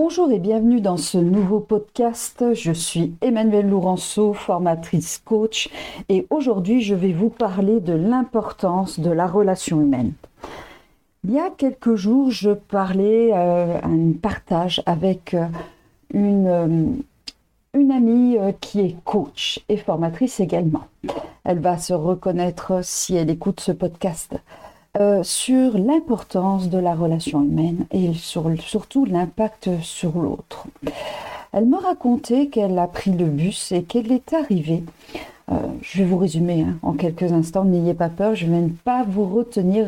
Bonjour et bienvenue dans ce nouveau podcast. Je suis Emmanuelle Lourenceau, formatrice coach et aujourd'hui je vais vous parler de l'importance de la relation humaine. Il y a quelques jours, je parlais euh, un partage avec euh, euh, une amie qui est coach et formatrice également. Elle va se reconnaître si elle écoute ce podcast. Euh, sur l'importance de la relation humaine et sur, surtout l'impact sur l'autre. Elle me racontait qu'elle a pris le bus et qu'elle est arrivée. Euh, je vais vous résumer hein, en quelques instants, n'ayez pas peur, je ne vais pas vous retenir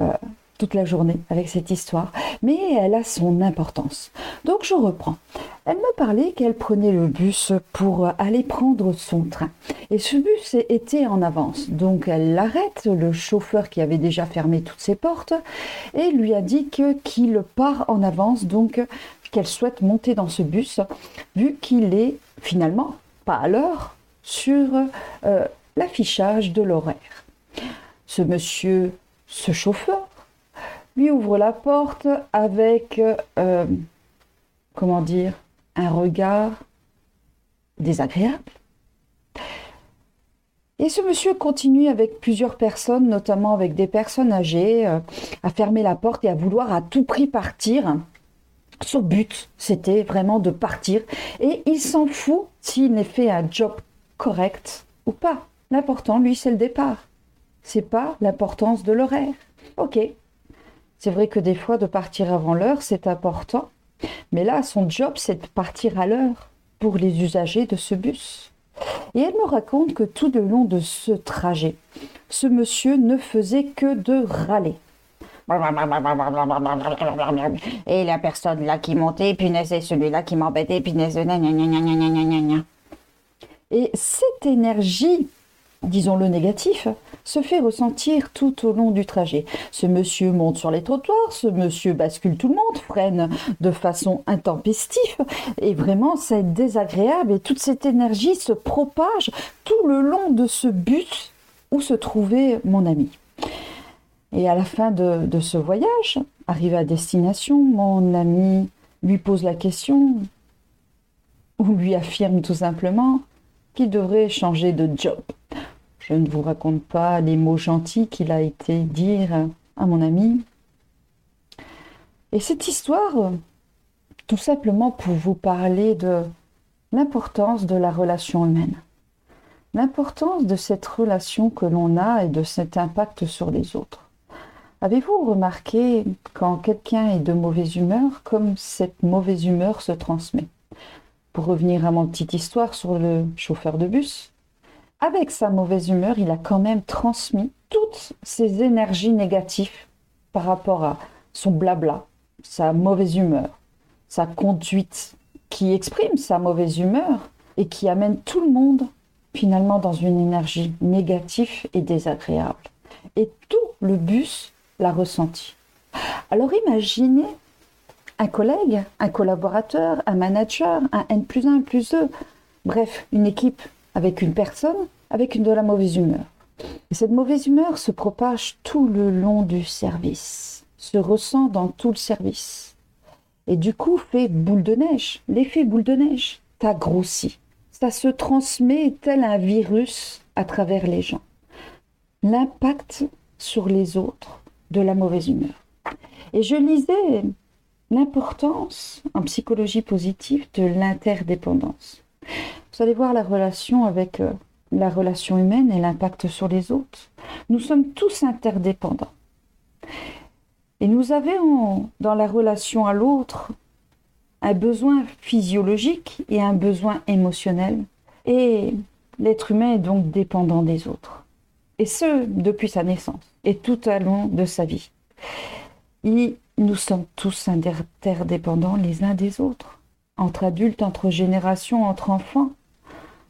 euh, toute la journée avec cette histoire, mais elle a son importance. Donc je reprends. Elle me parlait qu'elle prenait le bus pour aller prendre son train. Et ce bus était en avance. Donc elle l'arrête, le chauffeur qui avait déjà fermé toutes ses portes, et lui indique qu'il part en avance, donc qu'elle souhaite monter dans ce bus, vu qu'il est finalement pas à l'heure sur euh, l'affichage de l'horaire. Ce monsieur, ce chauffeur, lui ouvre la porte avec, euh, comment dire, un regard désagréable. Et ce monsieur continue avec plusieurs personnes, notamment avec des personnes âgées, euh, à fermer la porte et à vouloir à tout prix partir. Son but, c'était vraiment de partir. Et il s'en fout s'il n'est fait un job correct ou pas. L'important, lui, c'est le départ. C'est pas l'importance de l'horaire. Ok, c'est vrai que des fois, de partir avant l'heure, c'est important. Mais là, son job, c'est de partir à l'heure pour les usagers de ce bus. Et elle me raconte que tout le long de ce trajet, ce monsieur ne faisait que de râler. Et la personne là qui montait, punaise, et celui-là qui m'embêtait, punaise, Et cette énergie disons-le négatif, se fait ressentir tout au long du trajet. Ce monsieur monte sur les trottoirs, ce monsieur bascule tout le monde, freine de façon intempestive, et vraiment c'est désagréable, et toute cette énergie se propage tout le long de ce but où se trouvait mon ami. Et à la fin de, de ce voyage, arrivé à destination, mon ami lui pose la question, ou lui affirme tout simplement qu'il devrait changer de job. Je ne vous raconte pas les mots gentils qu'il a été dire à mon ami. Et cette histoire, tout simplement pour vous parler de l'importance de la relation humaine, l'importance de cette relation que l'on a et de cet impact sur les autres. Avez-vous remarqué quand quelqu'un est de mauvaise humeur, comme cette mauvaise humeur se transmet? Pour revenir à mon petite histoire sur le chauffeur de bus, avec sa mauvaise humeur, il a quand même transmis toutes ses énergies négatives par rapport à son blabla, sa mauvaise humeur, sa conduite qui exprime sa mauvaise humeur et qui amène tout le monde finalement dans une énergie négative et désagréable. Et tout le bus l'a ressenti. Alors imaginez un collègue, un collaborateur, un manager, un N plus 1, plus 2, bref, une équipe avec une personne avec une de la mauvaise humeur. Et cette mauvaise humeur se propage tout le long du service, se ressent dans tout le service. Et du coup fait boule de neige, l'effet boule de neige, t'as grossi. Ça se transmet tel un virus à travers les gens. L'impact sur les autres de la mauvaise humeur. Et je lisais l'importance en psychologie positive de l'interdépendance. Vous allez voir la relation avec euh, la relation humaine et l'impact sur les autres. Nous sommes tous interdépendants. Et nous avons dans la relation à l'autre un besoin physiologique et un besoin émotionnel. Et l'être humain est donc dépendant des autres. Et ce, depuis sa naissance et tout au long de sa vie. Nous sommes tous interdépendants les uns des autres, entre adultes, entre générations, entre enfants.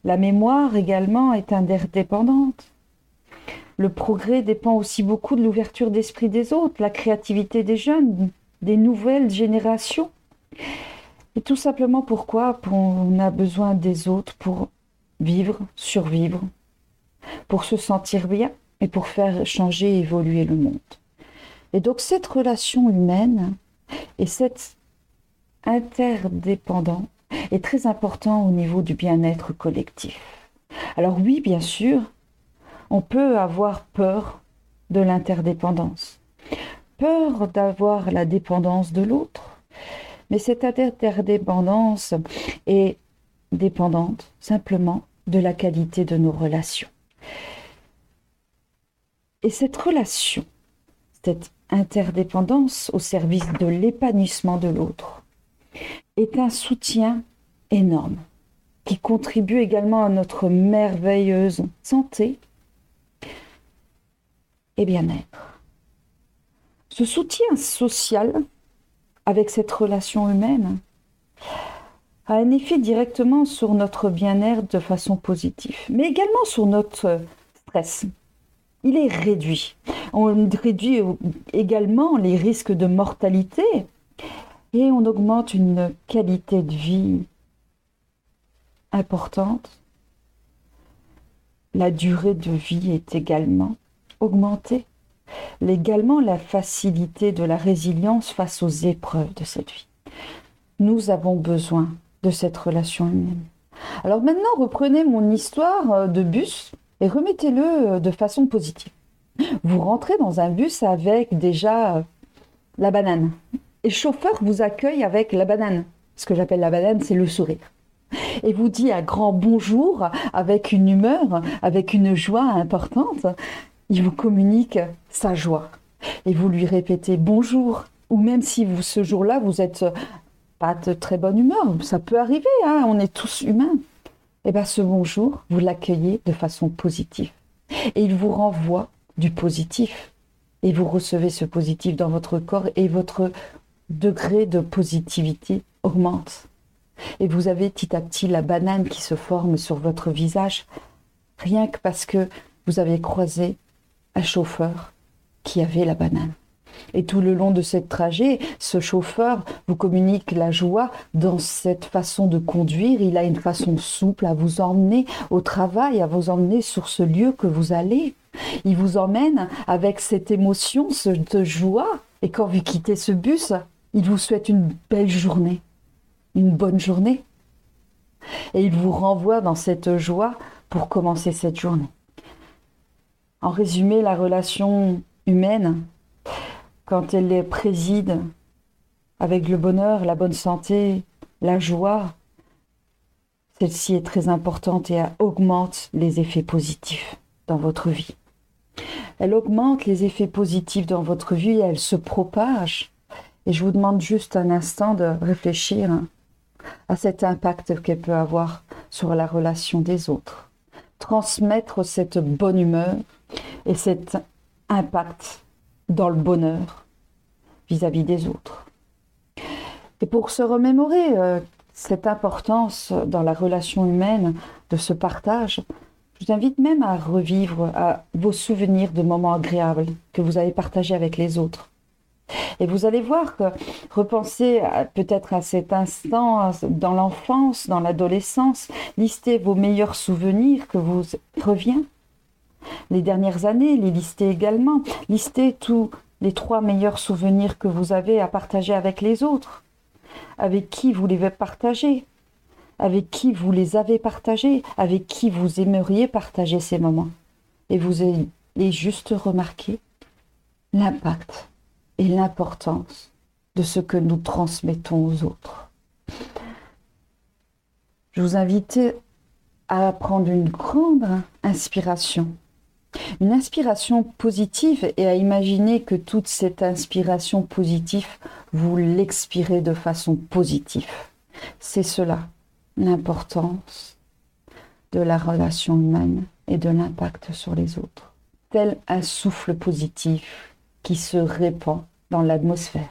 La mémoire également est interdépendante. Le progrès dépend aussi beaucoup de l'ouverture d'esprit des autres, la créativité des jeunes, des nouvelles générations. Et tout simplement pourquoi on a besoin des autres pour vivre, survivre, pour se sentir bien et pour faire changer et évoluer le monde. Et donc cette relation humaine et cette interdépendant est très important au niveau du bien-être collectif. Alors oui, bien sûr, on peut avoir peur de l'interdépendance, peur d'avoir la dépendance de l'autre, mais cette interdépendance est dépendante simplement de la qualité de nos relations. Et cette relation, cette interdépendance au service de l'épanouissement de l'autre, est un soutien énorme qui contribue également à notre merveilleuse santé et bien-être. Ce soutien social avec cette relation humaine a un effet directement sur notre bien-être de façon positive, mais également sur notre stress. Il est réduit. On réduit également les risques de mortalité et on augmente une qualité de vie importante. La durée de vie est également augmentée. Également la facilité de la résilience face aux épreuves de cette vie. Nous avons besoin de cette relation humaine. Alors maintenant, reprenez mon histoire euh, de bus et remettez-le euh, de façon positive. Vous rentrez dans un bus avec déjà euh, la banane. Et le chauffeur vous accueille avec la banane. Ce que j'appelle la banane, c'est le sourire. Et vous dit un grand bonjour avec une humeur, avec une joie importante. Il vous communique sa joie. Et vous lui répétez bonjour. Ou même si vous, ce jour-là, vous êtes pas de très bonne humeur, ça peut arriver, hein, on est tous humains. Et eh bien ce bonjour, vous l'accueillez de façon positive. Et il vous renvoie du positif. Et vous recevez ce positif dans votre corps et votre degré de positivité augmente. Et vous avez petit à petit la banane qui se forme sur votre visage, rien que parce que vous avez croisé un chauffeur qui avait la banane. Et tout le long de ce trajet, ce chauffeur vous communique la joie dans cette façon de conduire. Il a une façon souple à vous emmener au travail, à vous emmener sur ce lieu que vous allez. Il vous emmène avec cette émotion, cette joie. Et quand vous quittez ce bus, il vous souhaite une belle journée, une bonne journée. Et il vous renvoie dans cette joie pour commencer cette journée. En résumé, la relation humaine, quand elle les préside avec le bonheur, la bonne santé, la joie, celle-ci est très importante et augmente les effets positifs dans votre vie. Elle augmente les effets positifs dans votre vie, elle se propage et je vous demande juste un instant de réfléchir à cet impact qu'elle peut avoir sur la relation des autres. Transmettre cette bonne humeur et cet impact dans le bonheur vis-à-vis des autres. Et pour se remémorer euh, cette importance dans la relation humaine de ce partage, je vous invite même à revivre vos souvenirs de moments agréables que vous avez partagés avec les autres. Et vous allez voir que repenser peut-être à cet instant dans l'enfance, dans l'adolescence, lister vos meilleurs souvenirs que vous revient. Les dernières années, les lister également. Lister tous les trois meilleurs souvenirs que vous avez à partager avec les autres. Avec qui vous les partagez Avec qui vous les avez partagés Avec qui vous aimeriez partager ces moments Et vous allez juste remarquer l'impact et l'importance de ce que nous transmettons aux autres. Je vous invite à prendre une grande inspiration, une inspiration positive et à imaginer que toute cette inspiration positive, vous l'expirez de façon positive. C'est cela, l'importance de la relation humaine et de l'impact sur les autres. Tel un souffle positif qui se répand dans l'atmosphère.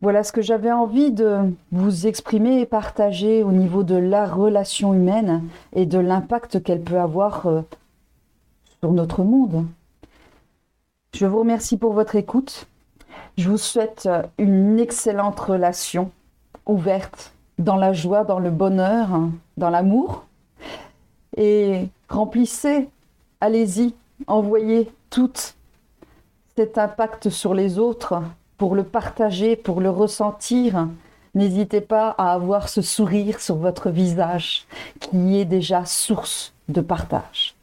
Voilà ce que j'avais envie de vous exprimer et partager au niveau de la relation humaine et de l'impact qu'elle peut avoir euh, sur notre monde. Je vous remercie pour votre écoute. Je vous souhaite euh, une excellente relation ouverte dans la joie, dans le bonheur, dans l'amour. Et remplissez, allez-y, envoyez toutes impact sur les autres, pour le partager, pour le ressentir. N'hésitez pas à avoir ce sourire sur votre visage qui est déjà source de partage.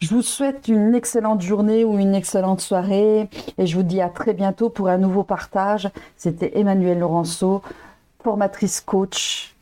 Je vous souhaite une excellente journée ou une excellente soirée et je vous dis à très bientôt pour un nouveau partage. C'était Emmanuel Laurenceau, formatrice coach